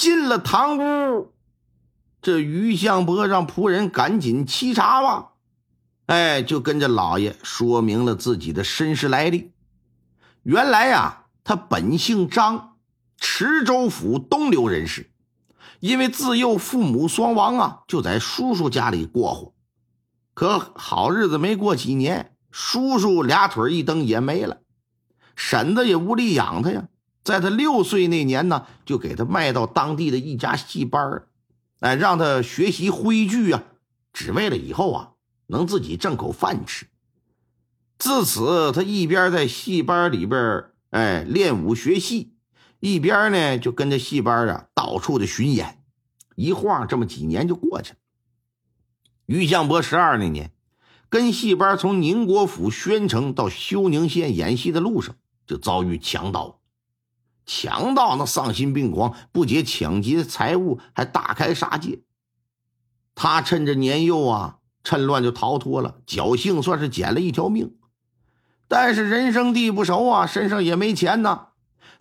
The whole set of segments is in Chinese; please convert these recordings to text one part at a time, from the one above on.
进了堂屋，这于相伯让仆人赶紧沏茶吧。哎，就跟着老爷说明了自己的身世来历。原来呀，他本姓张，池州府东流人士。因为自幼父母双亡啊，就在叔叔家里过活。可好日子没过几年，叔叔俩腿一蹬也没了，婶子也无力养他呀。在他六岁那年呢，就给他卖到当地的一家戏班哎，让他学习徽剧啊，只为了以后啊能自己挣口饭吃。自此，他一边在戏班里边哎练武学戏，一边呢就跟着戏班啊到处的巡演。一晃这么几年就过去了。于相伯十二那年，跟戏班从宁国府宣城到休宁县演戏的路上，就遭遇强盗。强盗那丧心病狂，不仅抢劫财物，还大开杀戒。他趁着年幼啊，趁乱就逃脱了，侥幸算是捡了一条命。但是人生地不熟啊，身上也没钱呐，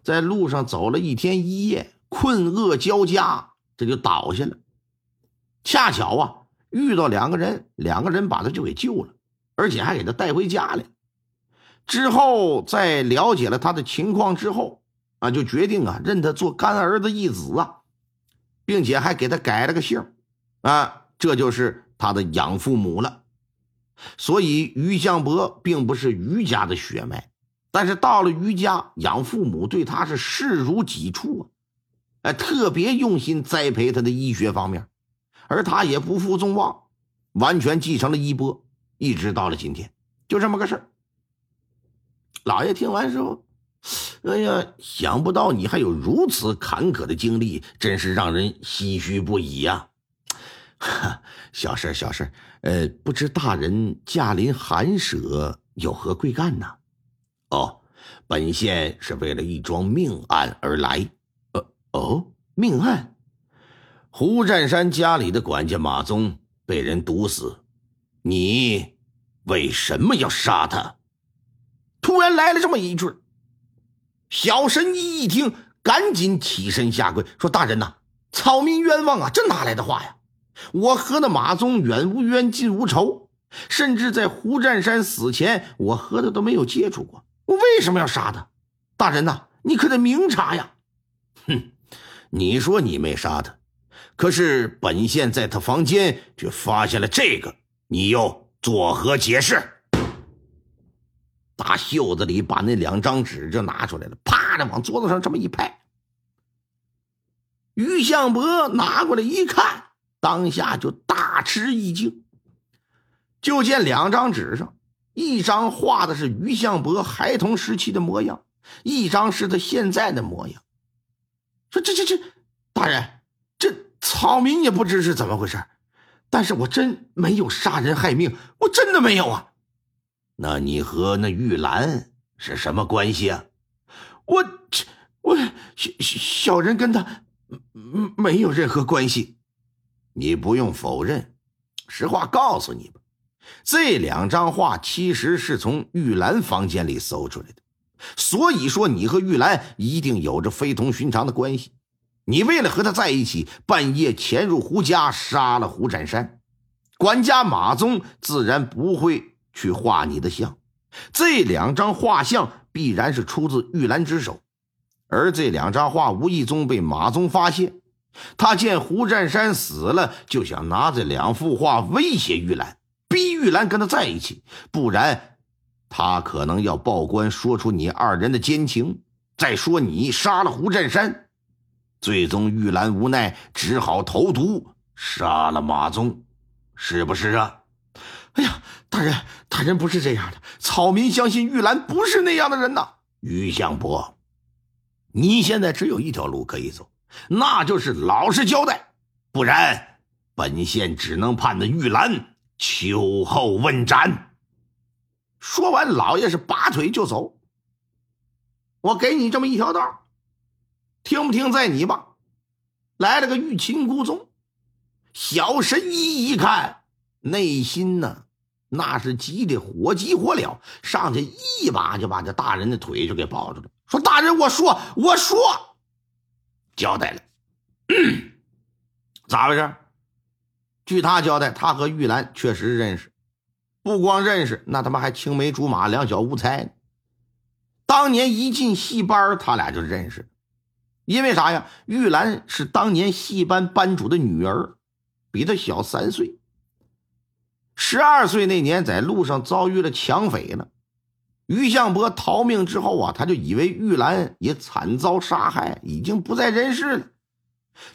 在路上走了一天一夜，困饿交加，这就倒下了。恰巧啊，遇到两个人，两个人把他就给救了，而且还给他带回家了。之后，在了解了他的情况之后。啊，就决定啊，认他做干儿子义子啊，并且还给他改了个姓啊，这就是他的养父母了。所以于向伯并不是于家的血脉，但是到了于家，养父母对他是视如己出啊，哎，特别用心栽培他的医学方面，而他也不负众望，完全继承了衣钵，一直到了今天，就这么个事儿。老爷听完之后。哎呀，想不到你还有如此坎坷的经历，真是让人唏嘘不已呀！哈小事小事呃，不知大人驾临寒舍有何贵干呢？哦，本县是为了一桩命案而来。呃，哦，命案？胡占山家里的管家马宗被人毒死，你为什么要杀他？突然来了这么一句。小神医一听，赶紧起身下跪，说：“大人呐，草民冤枉啊！这哪来的话呀？我和那马宗远无冤，近无仇，甚至在胡占山死前，我和他都没有接触过。我为什么要杀他？大人呐，你可得明察呀！”哼，你说你没杀他，可是本县在他房间却发现了这个，你又作何解释？大袖子里把那两张纸就拿出来了，啪的往桌子上这么一拍。于相伯拿过来一看，当下就大吃一惊。就见两张纸上，一张画的是于相伯孩童时期的模样，一张是他现在的模样。说这这这，大人，这草民也不知是怎么回事，但是我真没有杀人害命，我真的没有啊。那你和那玉兰是什么关系啊？我我小小人跟他没有任何关系。你不用否认，实话告诉你吧，这两张画其实是从玉兰房间里搜出来的。所以说，你和玉兰一定有着非同寻常的关系。你为了和他在一起，半夜潜入胡家，杀了胡占山，管家马宗自然不会。去画你的像，这两张画像必然是出自玉兰之手，而这两张画无意中被马宗发现，他见胡占山死了，就想拿这两幅画威胁玉兰，逼玉兰跟他在一起，不然他可能要报官，说出你二人的奸情，再说你杀了胡占山，最终玉兰无奈只好投毒杀了马宗，是不是啊？哎呀，大人，大人不是这样的。草民相信玉兰不是那样的人呐。于相伯，你现在只有一条路可以走，那就是老实交代，不然本县只能判的玉兰秋后问斩。说完，老爷是拔腿就走。我给你这么一条道，听不听在你吧。来了个欲擒故纵，小神医一看，内心呢那是急得火急火燎，上去一把就把这大人的腿就给抱住了，说：“大人，我说，我说，交代了，咋回事？据他交代，他和玉兰确实认识，不光认识，那他妈还青梅竹马，两小无猜。当年一进戏班，他俩就认识。”因为啥呀？玉兰是当年戏班班主的女儿，比他小三岁。十二岁那年，在路上遭遇了抢匪了。于向波逃命之后啊，他就以为玉兰也惨遭杀害，已经不在人世了。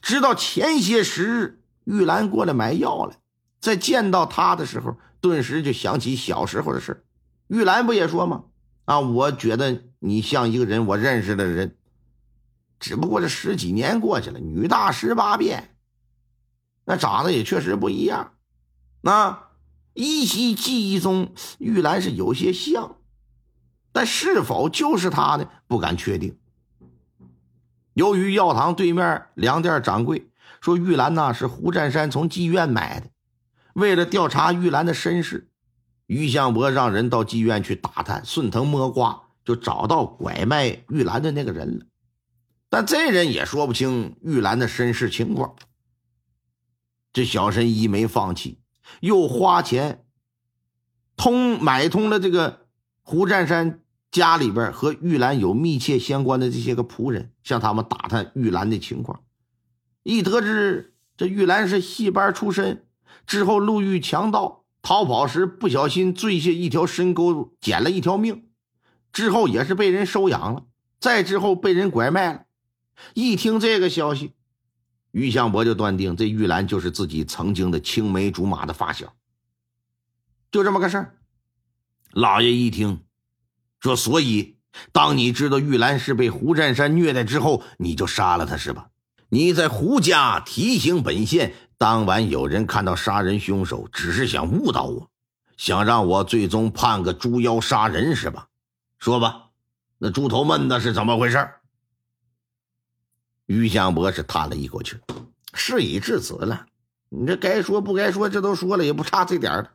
直到前些时日，玉兰过来买药了，在见到他的时候，顿时就想起小时候的事玉兰不也说吗？啊，我觉得你像一个人，我认识的人。只不过这十几年过去了，女大十八变，那长得也确实不一样。那依稀记忆中，玉兰是有些像，但是否就是她呢？不敢确定。由于药堂对面粮店掌柜说玉兰呐是胡占山从妓院买的，为了调查玉兰的身世，于向伯让人到妓院去打探，顺藤摸瓜就找到拐卖玉兰的那个人了。但这人也说不清玉兰的身世情况。这小神医没放弃，又花钱通买通了这个胡占山家里边和玉兰有密切相关的这些个仆人，向他们打探玉兰的情况。一得知这玉兰是戏班出身，之后路遇强盗，逃跑时不小心坠下一条深沟，捡了一条命，之后也是被人收养了，再之后被人拐卖了。一听这个消息，于向伯就断定这玉兰就是自己曾经的青梅竹马的发小。就这么个事儿，老爷一听，说：“所以，当你知道玉兰是被胡占山虐待之后，你就杀了他是吧？你在胡家提醒本县，当晚有人看到杀人凶手，只是想误导我，想让我最终判个猪妖杀人是吧？说吧，那猪头闷子是怎么回事？”于香伯是叹了一口气，事已至此了，你这该说不该说，这都说了，也不差这点了。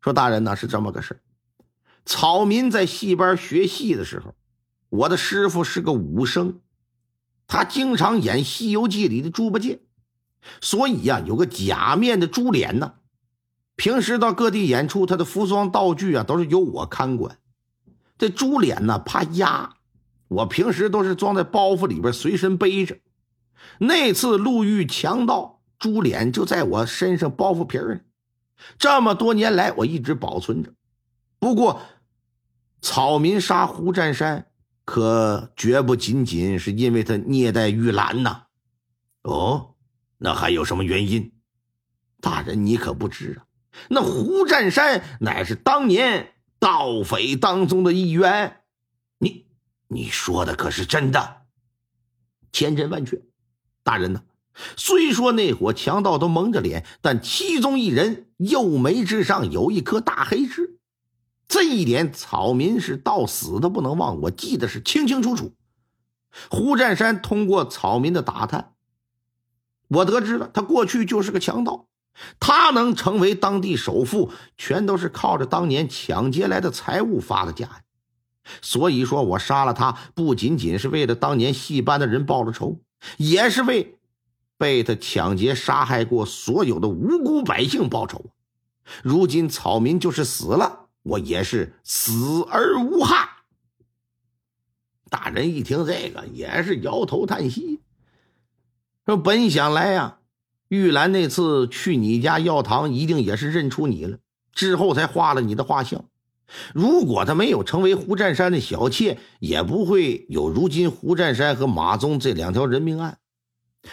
说大人呢是这么个事草民在戏班学戏的时候，我的师傅是个武生，他经常演《西游记》里的猪八戒，所以呀，有个假面的猪脸呢。平时到各地演出，他的服装道具啊都是由我看管。这猪脸呢怕压。我平时都是装在包袱里边，随身背着。那次路遇强盗，猪脸就在我身上包袱皮儿这么多年来，我一直保存着。不过，草民杀胡占山，可绝不仅仅是因为他虐待玉兰呐。哦，那还有什么原因？大人，你可不知啊。那胡占山乃是当年盗匪当中的一员。你说的可是真的？千真万确，大人呢？虽说那伙强盗都蒙着脸，但其中一人右眉之上有一颗大黑痣，这一点草民是到死都不能忘。我记得是清清楚楚。胡占山通过草民的打探，我得知了他过去就是个强盗，他能成为当地首富，全都是靠着当年抢劫来的财物发的家呀。所以说，我杀了他，不仅仅是为了当年戏班的人报了仇，也是为被他抢劫杀害过所有的无辜百姓报仇。如今草民就是死了，我也是死而无憾。大人一听这个，也是摇头叹息，说：“本想来呀，玉兰那次去你家药堂，一定也是认出你了，之后才画了你的画像。”如果他没有成为胡占山的小妾，也不会有如今胡占山和马宗这两条人命案。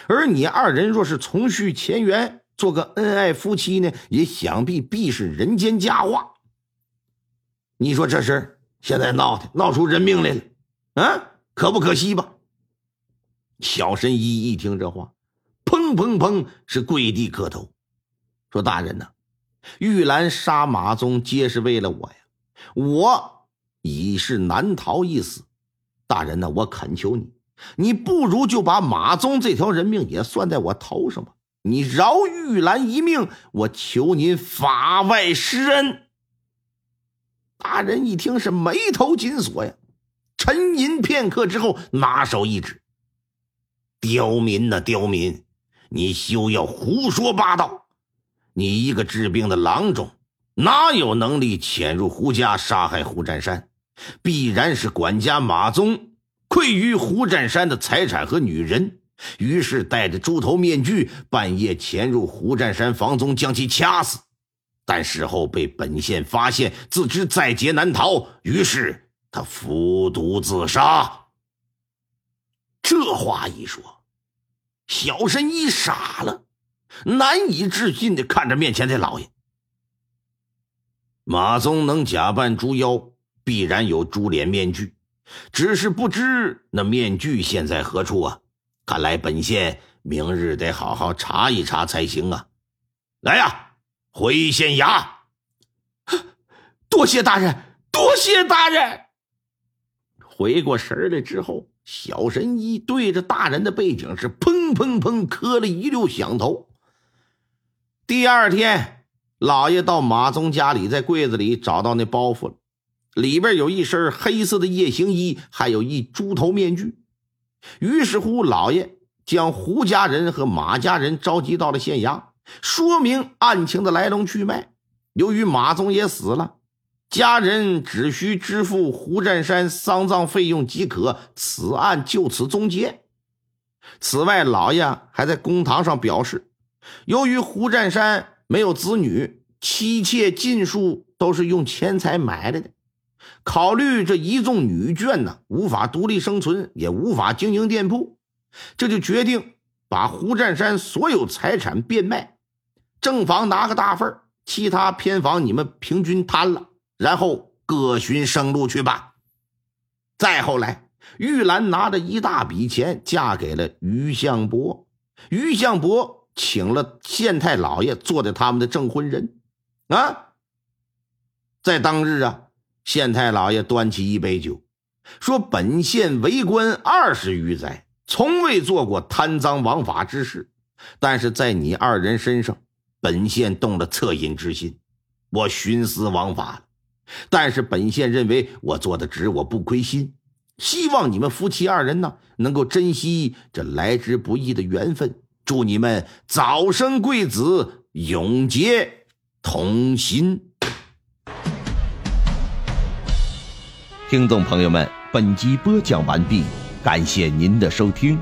而你二人若是重续前缘，做个恩爱夫妻呢，也想必必是人间佳话。你说这事现在闹的闹出人命来了，啊，可不可惜吧？小神医一听这话，砰砰砰是跪地磕头，说：“大人呐，玉兰杀马宗皆是为了我呀，我已是难逃一死。大人呐，我恳求你，你不如就把马宗这条人命也算在我头上吧。你饶玉兰一命，我求您法外施恩。”大人一听是眉头紧锁呀，沉吟片刻之后，拿手一指。刁民呐，刁民！你休要胡说八道！你一个治病的郎中，哪有能力潜入胡家杀害胡占山？必然是管家马宗觊觎胡占山的财产和女人，于是戴着猪头面具，半夜潜入胡占山房中，将其掐死。但事后被本县发现，自知在劫难逃，于是他服毒自杀。这话一说，小神医傻了，难以置信的看着面前的老爷。马宗能假扮猪妖，必然有猪脸面具，只是不知那面具现在何处啊？看来本县明日得好好查一查才行啊！来呀，回县衙！多谢大人，多谢大人。回过神来之后。小神医对着大人的背景是砰砰砰磕了一溜响头。第二天，老爷到马宗家里，在柜子里找到那包袱了，里边有一身黑色的夜行衣，还有一猪头面具。于是乎，老爷将胡家人和马家人召集到了县衙，说明案情的来龙去脉。由于马宗也死了。家人只需支付胡占山丧葬费用即可，此案就此终结。此外，老爷还在公堂上表示，由于胡占山没有子女，妻妾尽数都是用钱财买来的，考虑这一众女眷呢无法独立生存，也无法经营店铺，这就决定把胡占山所有财产变卖，正房拿个大份其他偏房你们平均摊了。然后各寻生路去吧。再后来，玉兰拿着一大笔钱嫁给了于相伯，于相伯请了县太老爷做的他们的证婚人。啊，在当日啊，县太老爷端起一杯酒，说：“本县为官二十余载，从未做过贪赃枉法之事，但是在你二人身上，本县动了恻隐之心，我徇私枉法了。”但是本县认为我做的值，我不亏心，希望你们夫妻二人呢能够珍惜这来之不易的缘分，祝你们早生贵子，永结同心。听众朋友们，本集播讲完毕，感谢您的收听。